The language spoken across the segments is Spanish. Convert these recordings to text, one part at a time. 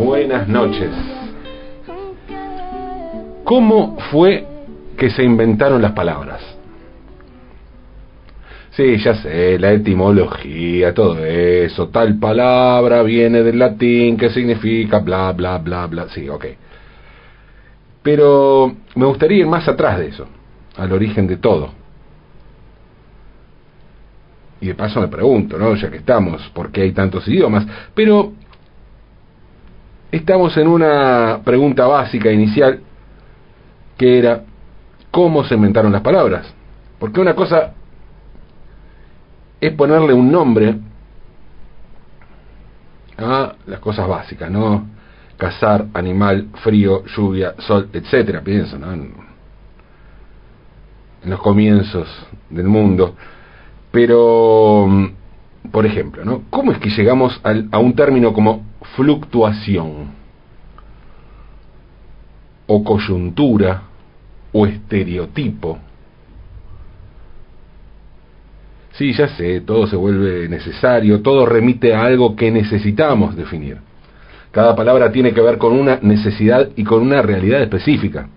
Buenas noches. ¿Cómo fue que se inventaron las palabras? Sí, ya sé, la etimología, todo eso, tal palabra viene del latín que significa bla, bla, bla, bla. Sí, ok. Pero me gustaría ir más atrás de eso, al origen de todo. Y de paso me pregunto, ¿no? Ya que estamos, ¿por qué hay tantos idiomas? Pero estamos en una pregunta básica inicial que era ¿cómo se inventaron las palabras? Porque una cosa es ponerle un nombre a las cosas básicas, ¿no? Cazar, animal, frío, lluvia, sol, etcétera, pienso, ¿no? En, los comienzos del mundo. Pero, por ejemplo, ¿no? ¿Cómo es que llegamos al, a un término como fluctuación? O coyuntura, o estereotipo. Sí, ya sé, todo se vuelve necesario, todo remite a algo que necesitamos definir. Cada palabra tiene que ver con una necesidad y con una realidad específica.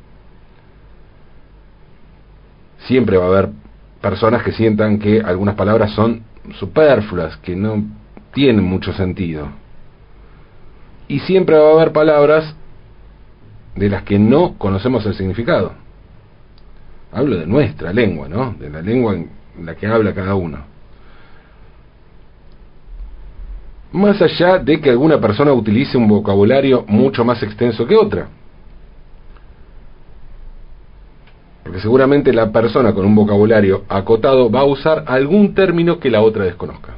Siempre va a haber personas que sientan que algunas palabras son superfluas, que no tienen mucho sentido. Y siempre va a haber palabras de las que no conocemos el significado. Hablo de nuestra lengua, ¿no? De la lengua en la que habla cada uno. Más allá de que alguna persona utilice un vocabulario mucho más extenso que otra. Porque seguramente la persona con un vocabulario acotado va a usar algún término que la otra desconozca.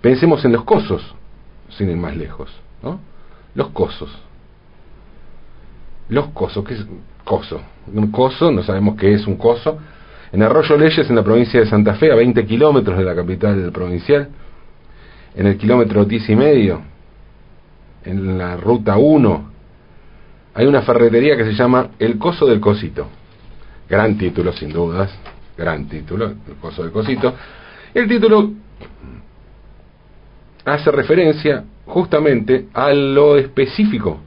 Pensemos en los cosos, sin ir más lejos, ¿no? Los cosos. Los cosos, ¿qué es coso? Un coso, no sabemos qué es un coso. En Arroyo Leyes, en la provincia de Santa Fe, a 20 kilómetros de la capital provincial, en el kilómetro 10 y medio, en la ruta 1, hay una ferretería que se llama El Coso del Cosito. Gran título, sin dudas, gran título, El Coso del Cosito. El título hace referencia justamente a lo específico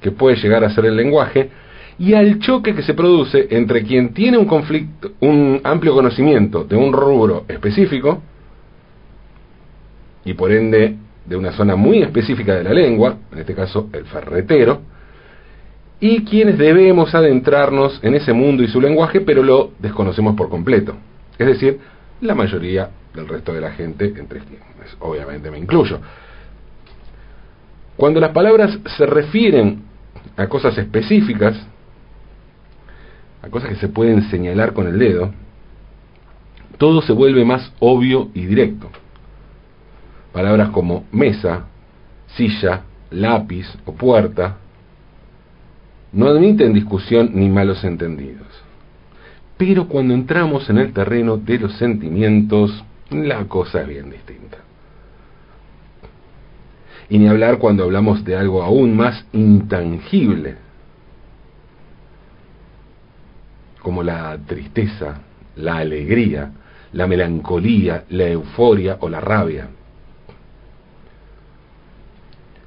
que puede llegar a ser el lenguaje y al choque que se produce entre quien tiene un conflicto, un amplio conocimiento de un rubro específico y por ende de una zona muy específica de la lengua, en este caso el ferretero, y quienes debemos adentrarnos en ese mundo y su lenguaje, pero lo desconocemos por completo. Es decir, la mayoría del resto de la gente, entre quienes obviamente me incluyo. Cuando las palabras se refieren a cosas específicas, a cosas que se pueden señalar con el dedo, todo se vuelve más obvio y directo. Palabras como mesa, silla, lápiz o puerta no admiten discusión ni malos entendidos. Pero cuando entramos en el terreno de los sentimientos, la cosa es bien distinta. Y ni hablar cuando hablamos de algo aún más intangible, como la tristeza, la alegría, la melancolía, la euforia o la rabia.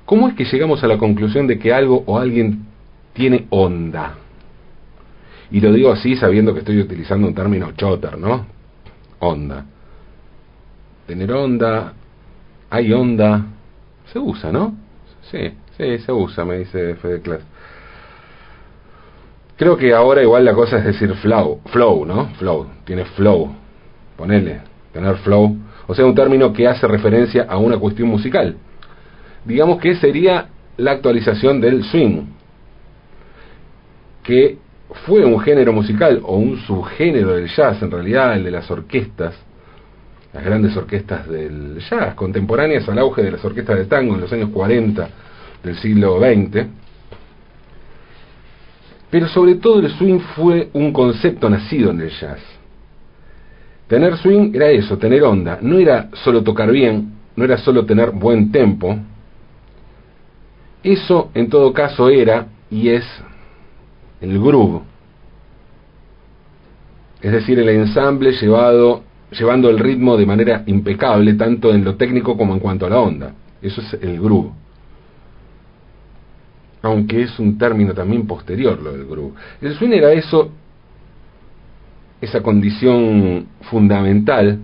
¿Cómo es que llegamos a la conclusión de que algo o alguien tiene onda? Y lo digo así sabiendo que estoy utilizando un término chotter, ¿no? Onda. Tener onda, hay onda, se usa, ¿no? Sí, sí, se usa, me dice Fede Class. Creo que ahora igual la cosa es decir flow, flow, ¿no? Flow, tiene flow, ponele, tener flow. O sea, un término que hace referencia a una cuestión musical. Digamos que sería la actualización del swing, que fue un género musical o un subgénero del jazz, en realidad el de las orquestas, las grandes orquestas del jazz, contemporáneas al auge de las orquestas de tango en los años 40 del siglo XX pero sobre todo el swing fue un concepto nacido en el jazz. Tener swing era eso, tener onda. No era solo tocar bien, no era solo tener buen tempo. Eso en todo caso era y es el groove. Es decir, el ensamble llevado, llevando el ritmo de manera impecable, tanto en lo técnico como en cuanto a la onda. Eso es el groove. Aunque es un término también posterior lo del groove. El swing era eso, esa condición fundamental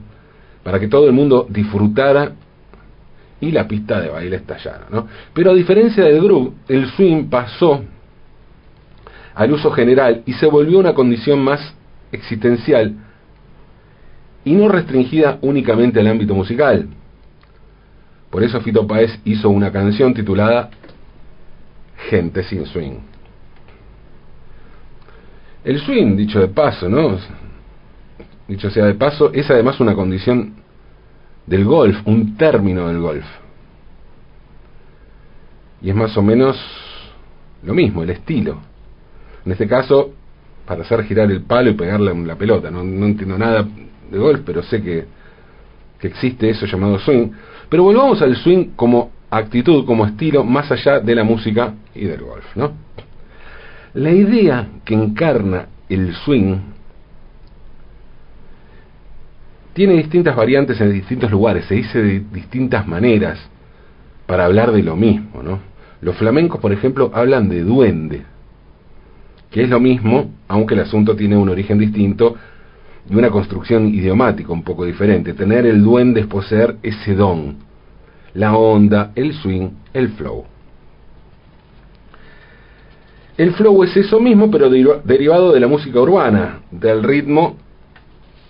para que todo el mundo disfrutara y la pista de baile estallara. ¿no? Pero a diferencia del groove, el swing pasó al uso general y se volvió una condición más existencial y no restringida únicamente al ámbito musical. Por eso Fito Páez hizo una canción titulada Gente sin swing. El swing, dicho de paso, ¿no? Dicho sea de paso, es además una condición del golf, un término del golf. Y es más o menos lo mismo, el estilo. En este caso, para hacer girar el palo y pegarle la pelota. No, no entiendo nada de golf, pero sé que, que existe eso llamado swing. Pero volvamos al swing como actitud, como estilo, más allá de la música y del golf. ¿no? La idea que encarna el swing tiene distintas variantes en distintos lugares, se dice de distintas maneras para hablar de lo mismo. ¿no? Los flamencos, por ejemplo, hablan de duende, que es lo mismo, aunque el asunto tiene un origen distinto y una construcción idiomática un poco diferente. Tener el duende es poseer ese don, la onda, el swing, el flow. El flow es eso mismo, pero derivado de la música urbana, del ritmo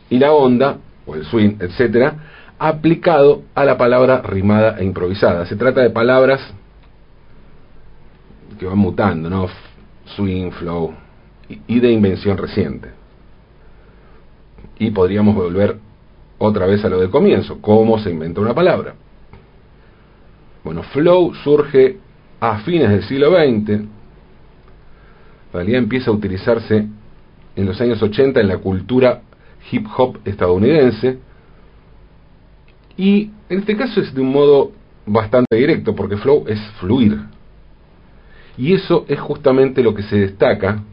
y la onda, o el swing, etcétera, aplicado a la palabra rimada e improvisada. Se trata de palabras que van mutando, ¿no? Swing, flow, y de invención reciente. Y podríamos volver otra vez a lo del comienzo, cómo se inventa una palabra. Bueno, flow surge a fines del siglo XX, en realidad empieza a utilizarse en los años 80 en la cultura hip hop estadounidense, y en este caso es de un modo bastante directo, porque flow es fluir. Y eso es justamente lo que se destaca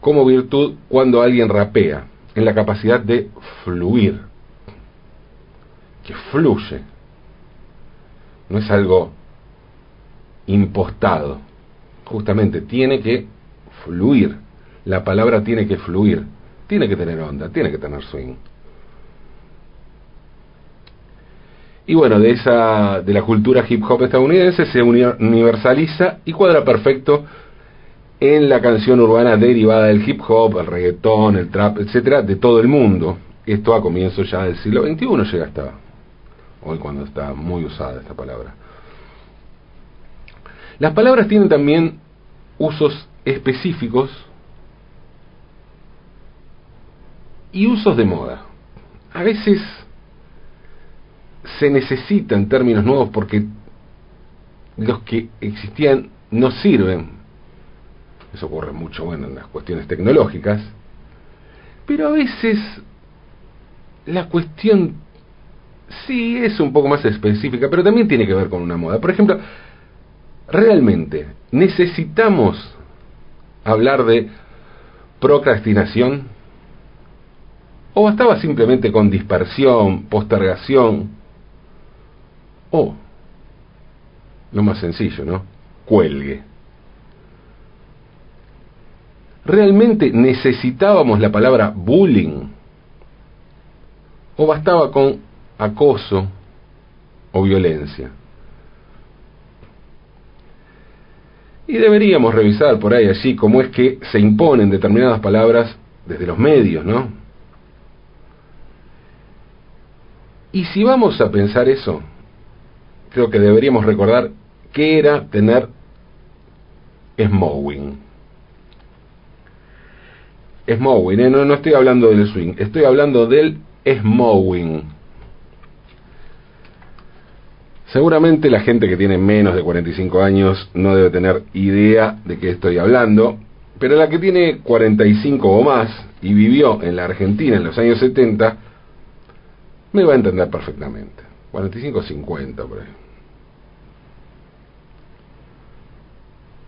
como virtud cuando alguien rapea, en la capacidad de fluir, que fluye, no es algo impostado, justamente tiene que fluir, la palabra tiene que fluir, tiene que tener onda, tiene que tener swing. Y bueno, de esa de la cultura hip hop estadounidense se universaliza y cuadra perfecto en la canción urbana derivada del hip hop, el reggaetón, el trap, etcétera, de todo el mundo. Esto a comienzos ya del siglo XXI llega hasta hoy cuando está muy usada esta palabra. Las palabras tienen también usos específicos y usos de moda. A veces se necesitan términos nuevos porque los que existían no sirven eso ocurre mucho bueno, en las cuestiones tecnológicas, pero a veces la cuestión sí es un poco más específica, pero también tiene que ver con una moda. Por ejemplo, realmente necesitamos hablar de procrastinación o bastaba simplemente con dispersión, postergación o, lo más sencillo, ¿no? Cuelgue. ¿Realmente necesitábamos la palabra bullying? ¿O bastaba con acoso o violencia? Y deberíamos revisar por ahí allí cómo es que se imponen determinadas palabras desde los medios, ¿no? Y si vamos a pensar eso, creo que deberíamos recordar qué era tener smowing. Smowing, ¿eh? no, no estoy hablando del swing, estoy hablando del smowing. Seguramente la gente que tiene menos de 45 años no debe tener idea de qué estoy hablando, pero la que tiene 45 o más y vivió en la Argentina en los años 70, me va a entender perfectamente. 45 o 50 por ahí.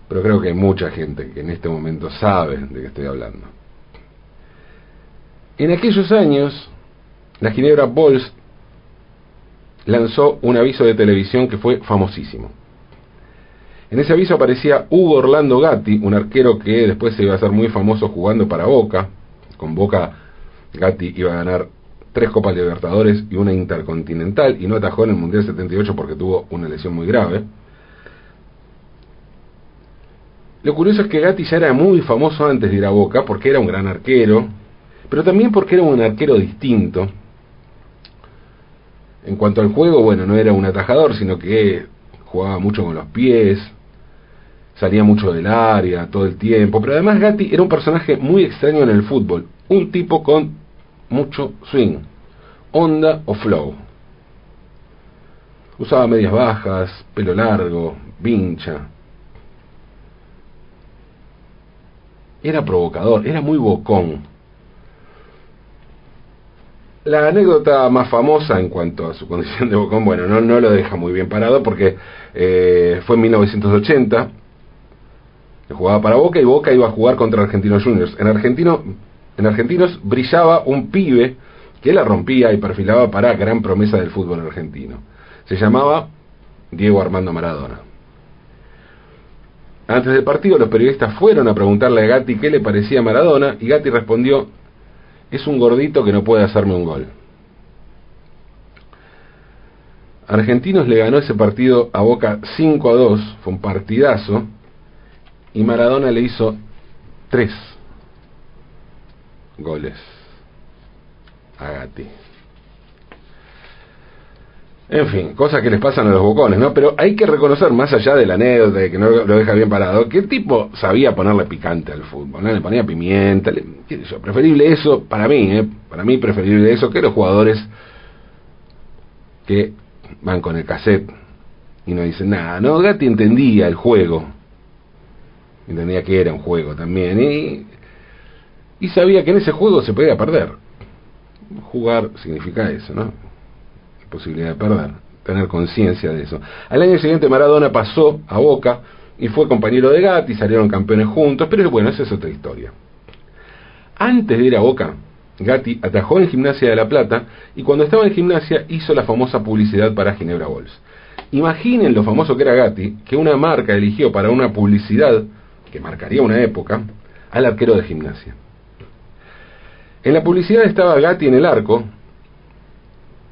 Pero creo que hay mucha gente que en este momento sabe de qué estoy hablando. En aquellos años, la Ginebra Bols, lanzó un aviso de televisión que fue famosísimo. En ese aviso aparecía Hugo Orlando Gatti, un arquero que después se iba a hacer muy famoso jugando para Boca. Con Boca Gatti iba a ganar tres Copas Libertadores y una Intercontinental y no atajó en el Mundial 78 porque tuvo una lesión muy grave. Lo curioso es que Gatti ya era muy famoso antes de ir a Boca porque era un gran arquero, pero también porque era un arquero distinto. En cuanto al juego, bueno, no era un atajador, sino que jugaba mucho con los pies, salía mucho del área todo el tiempo, pero además Gatti era un personaje muy extraño en el fútbol, un tipo con mucho swing, onda o flow. Usaba medias bajas, pelo largo, vincha. Era provocador, era muy bocón. La anécdota más famosa en cuanto a su condición de bocón, bueno, no, no lo deja muy bien parado porque eh, fue en 1980, que jugaba para Boca y Boca iba a jugar contra Argentinos Juniors. En, Argentino, en Argentinos brillaba un pibe que la rompía y perfilaba para gran promesa del fútbol argentino. Se llamaba Diego Armando Maradona. Antes del partido los periodistas fueron a preguntarle a Gatti qué le parecía Maradona y Gatti respondió, es un gordito que no puede hacerme un gol. Argentinos le ganó ese partido a Boca 5 a 2, fue un partidazo, y Maradona le hizo 3 goles a Gatti. En fin, cosas que les pasan a los bocones, ¿no? Pero hay que reconocer, más allá de la anécdota de que no lo deja bien parado, que el tipo sabía ponerle picante al fútbol, ¿no? Le ponía pimienta, le, qué preferible eso, para mí, ¿eh? Para mí preferible eso que los jugadores que van con el cassette y no dicen nada, ¿no? Gatti entendía el juego, entendía que era un juego también, y, y sabía que en ese juego se podía perder. Jugar significa eso, ¿no? Posibilidad de perder, tener conciencia de eso. Al año siguiente Maradona pasó a Boca y fue compañero de Gatti, salieron campeones juntos, pero bueno, esa es otra historia. Antes de ir a Boca, Gatti atajó en Gimnasia de la Plata y cuando estaba en Gimnasia hizo la famosa publicidad para Ginebra Bols. Imaginen lo famoso que era Gatti, que una marca eligió para una publicidad que marcaría una época al arquero de Gimnasia. En la publicidad estaba Gatti en el arco,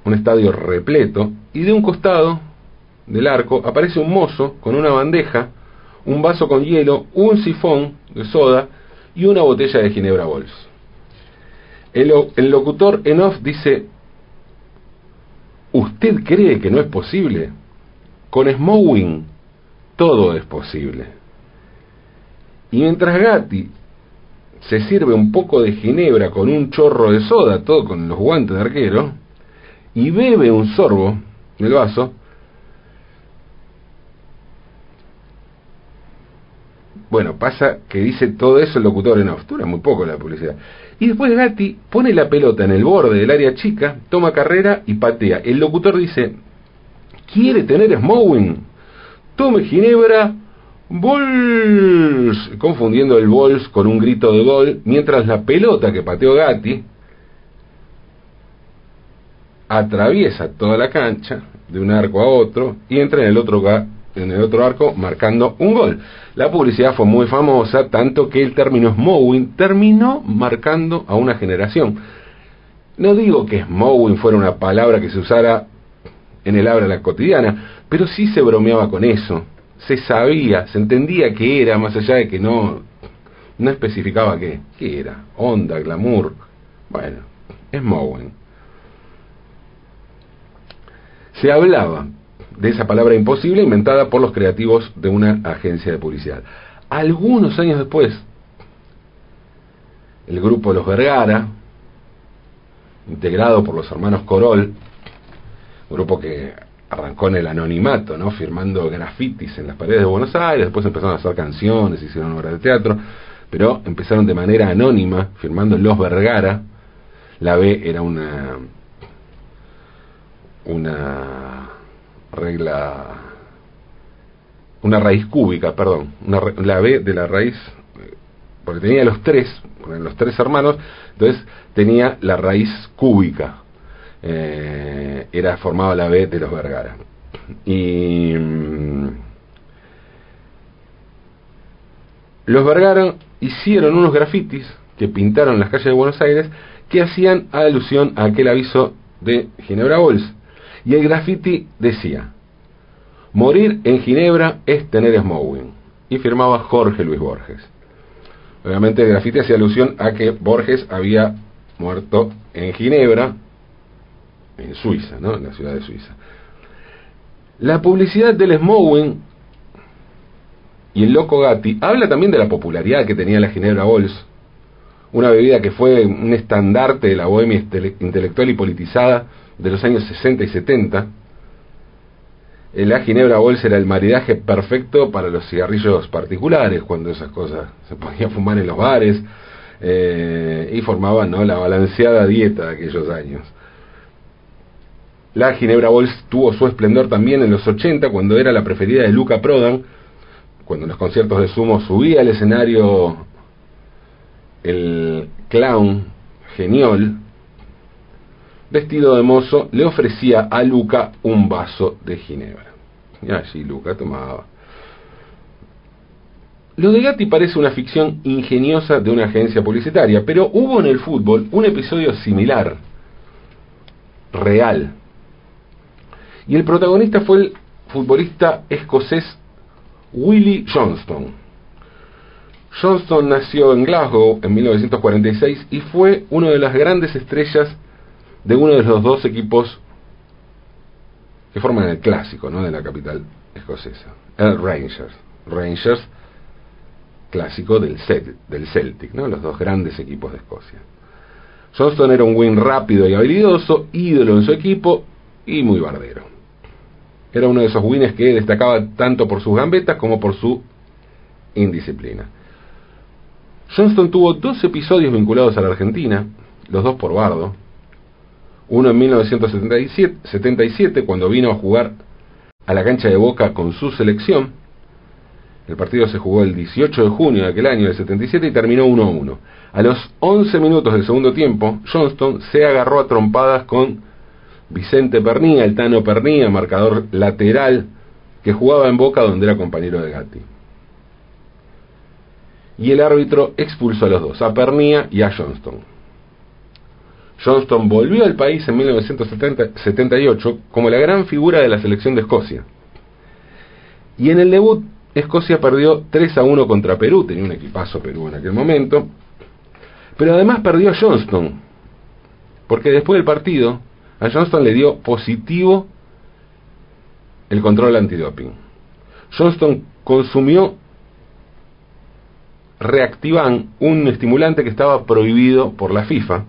un estadio repleto, y de un costado del arco aparece un mozo con una bandeja, un vaso con hielo, un sifón de soda y una botella de Ginebra Bols. El, el locutor en off dice, ¿usted cree que no es posible? Con Smowing todo es posible. Y mientras Gatti se sirve un poco de ginebra con un chorro de soda, todo con los guantes de arquero, y bebe un sorbo del vaso, bueno, pasa que dice todo eso el locutor en off, dura muy poco la publicidad. Y después Gatti pone la pelota en el borde del área chica, toma carrera y patea. El locutor dice, quiere tener Smowing, tome Ginebra, Bols, confundiendo el Bols con un grito de gol, mientras la pelota que pateó Gatti atraviesa toda la cancha de un arco a otro y entra en el otro en el otro arco marcando un gol. La publicidad fue muy famosa, tanto que el término Smowing terminó marcando a una generación. No digo que Smowing fuera una palabra que se usara en el habla cotidiana, pero sí se bromeaba con eso. Se sabía, se entendía que era, más allá de que no, no especificaba qué, qué era, onda, glamour. Bueno, Smowing se hablaba de esa palabra imposible inventada por los creativos de una agencia de publicidad. Algunos años después, el grupo Los Vergara, integrado por los hermanos Corol, grupo que arrancó en el anonimato, ¿no? firmando grafitis en las paredes de Buenos Aires, después empezaron a hacer canciones, hicieron obras de teatro, pero empezaron de manera anónima, firmando Los Vergara. La B era una una regla, una raíz cúbica, perdón, una, la B de la raíz, porque tenía los tres, los tres hermanos, entonces tenía la raíz cúbica. eh, era formado la B de los Vergara. Y mm, los Vergara hicieron unos grafitis que pintaron las calles de Buenos Aires que hacían alusión a aquel aviso de Ginebra Bols. Y el graffiti decía, morir en Ginebra es tener smoking. Y firmaba Jorge Luis Borges. Obviamente el grafiti hacía alusión a que Borges había muerto en Ginebra, en Suiza, ¿no? En la ciudad de Suiza. La publicidad del smoking y el loco Gatti habla también de la popularidad que tenía la Ginebra Bols, una bebida que fue un estandarte de la bohemia intelectual y politizada de los años 60 y 70. La Ginebra Bols era el maridaje perfecto para los cigarrillos particulares, cuando esas cosas se podían fumar en los bares eh, y formaban ¿no? la balanceada dieta de aquellos años. La Ginebra Bols tuvo su esplendor también en los 80, cuando era la preferida de Luca Prodan, cuando en los conciertos de Sumo subía al escenario el clown genial, vestido de mozo, le ofrecía a Luca un vaso de ginebra. Y allí Luca tomaba. Lo de Gatti parece una ficción ingeniosa de una agencia publicitaria, pero hubo en el fútbol un episodio similar, real. Y el protagonista fue el futbolista escocés Willie Johnston. Johnston nació en Glasgow en 1946 y fue una de las grandes estrellas de uno de los dos equipos que forman el clásico ¿no? de la capital escocesa, el Rangers. Rangers, clásico del, del Celtic, ¿no? los dos grandes equipos de Escocia. Johnston era un win rápido y habilidoso, ídolo en su equipo y muy bardero. Era uno de esos wins que destacaba tanto por sus gambetas como por su indisciplina. Johnston tuvo dos episodios vinculados a la Argentina, los dos por Bardo. Uno en 1977, cuando vino a jugar a la cancha de Boca con su selección. El partido se jugó el 18 de junio de aquel año, del 77, y terminó 1-1. A los 11 minutos del segundo tiempo, Johnston se agarró a trompadas con Vicente Pernía, el Tano Pernía, marcador lateral, que jugaba en Boca donde era compañero de Gatti y el árbitro expulsó a los dos, a Pernía y a Johnston. Johnston volvió al país en 1978 como la gran figura de la selección de Escocia. Y en el debut, Escocia perdió 3 a 1 contra Perú, tenía un equipazo Perú en aquel momento, pero además perdió a Johnston, porque después del partido, a Johnston le dio positivo el control antidoping. Johnston consumió reactivan un estimulante que estaba prohibido por la FIFA.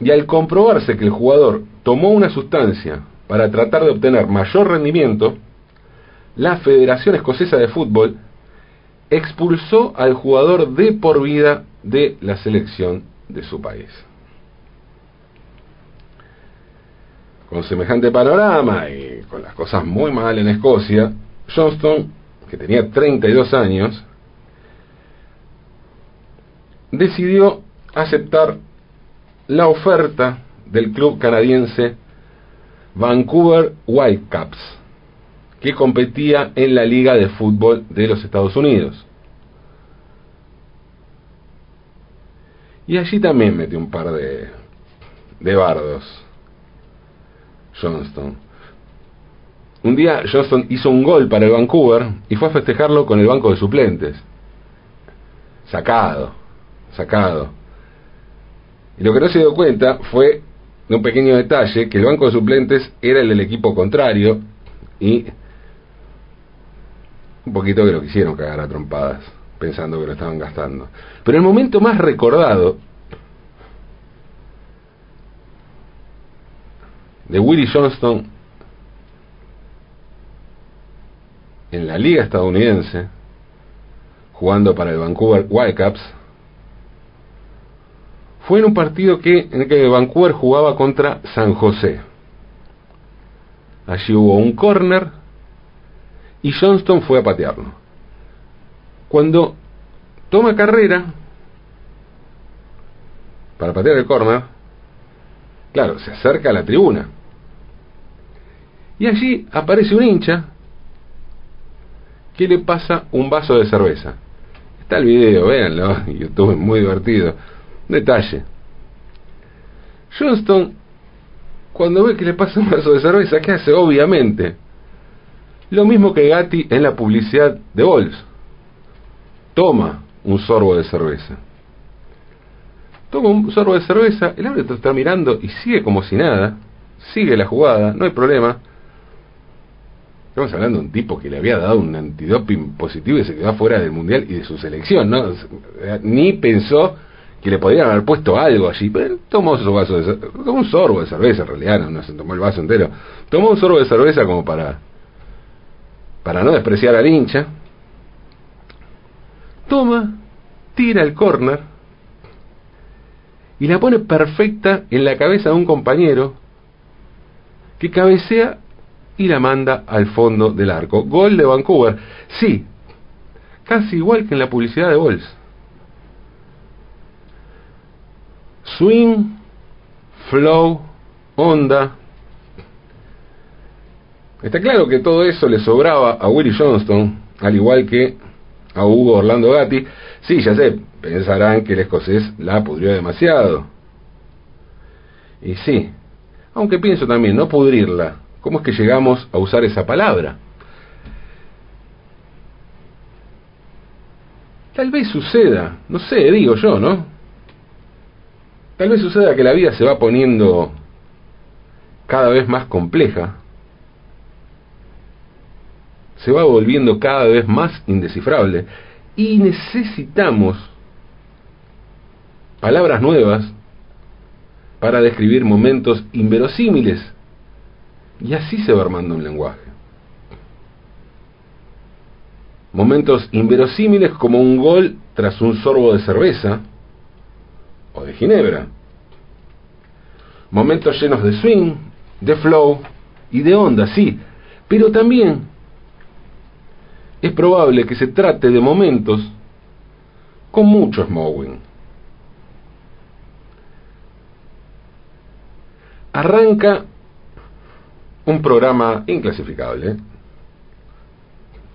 Y al comprobarse que el jugador tomó una sustancia para tratar de obtener mayor rendimiento, la Federación Escocesa de Fútbol expulsó al jugador de por vida de la selección de su país. Con semejante panorama y con las cosas muy mal en Escocia, Johnston, que tenía 32 años, decidió aceptar la oferta del club canadiense Vancouver Whitecaps, que competía en la Liga de Fútbol de los Estados Unidos. Y allí también metió un par de, de bardos. Johnston. Un día Johnston hizo un gol para el Vancouver y fue a festejarlo con el banco de suplentes. Sacado sacado. Y lo que no se dio cuenta fue de un pequeño detalle, que el banco de suplentes era el del equipo contrario y un poquito que lo quisieron cagar a trompadas, pensando que lo estaban gastando. Pero el momento más recordado de Willie Johnston en la liga estadounidense, jugando para el Vancouver Whitecaps, fue en un partido que, en el que Vancouver jugaba contra San José. Allí hubo un corner y Johnston fue a patearlo. Cuando toma carrera para patear el corner, Claro, se acerca a la tribuna. Y allí aparece un hincha que le pasa un vaso de cerveza. Está el video, véanlo, YouTube es muy divertido. Detalle. Johnston, cuando ve que le pasa un vaso de cerveza, ¿qué hace? Obviamente. Lo mismo que Gatti en la publicidad de Bols. Toma un sorbo de cerveza. Toma un sorbo de cerveza, el árbitro está mirando y sigue como si nada. Sigue la jugada, no hay problema. Estamos hablando de un tipo que le había dado un antidoping positivo y se quedó fuera del mundial y de su selección, ¿no? Ni pensó que le podrían haber puesto algo allí, pero tomó su vaso de tomó un sorbo de cerveza en realidad, no, no se tomó el vaso entero. Tomó un sorbo de cerveza como para para no despreciar al hincha. Toma, tira el córner y la pone perfecta en la cabeza de un compañero que cabecea y la manda al fondo del arco. Gol de Vancouver. Sí, casi igual que en la publicidad de Bols. Swing, flow, onda. Está claro que todo eso le sobraba a Willie Johnston, al igual que a Hugo Orlando Gatti. Sí, ya sé, pensarán que el escocés la pudrió demasiado. Y sí, aunque pienso también, no pudrirla, ¿Cómo es que llegamos a usar esa palabra? Tal vez suceda, no sé, digo yo, ¿no? Tal vez suceda que la vida se va poniendo cada vez más compleja, se va volviendo cada vez más indescifrable y necesitamos palabras nuevas para describir momentos inverosímiles y así se va armando un lenguaje. Momentos inverosímiles como un gol tras un sorbo de cerveza de ginebra. Momentos llenos de swing, de flow y de onda, sí, pero también es probable que se trate de momentos con mucho smowing. Arranca un programa inclasificable,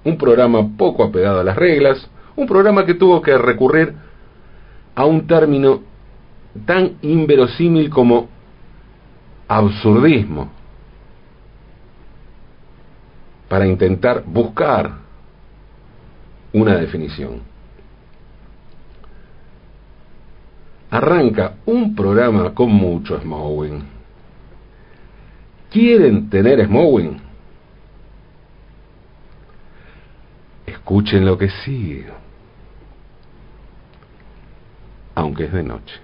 un programa poco apegado a las reglas, un programa que tuvo que recurrir a un término tan inverosímil como absurdismo para intentar buscar una definición. Arranca un programa con mucho smowing quieren tener Smowing, escuchen lo que sigue, aunque es de noche.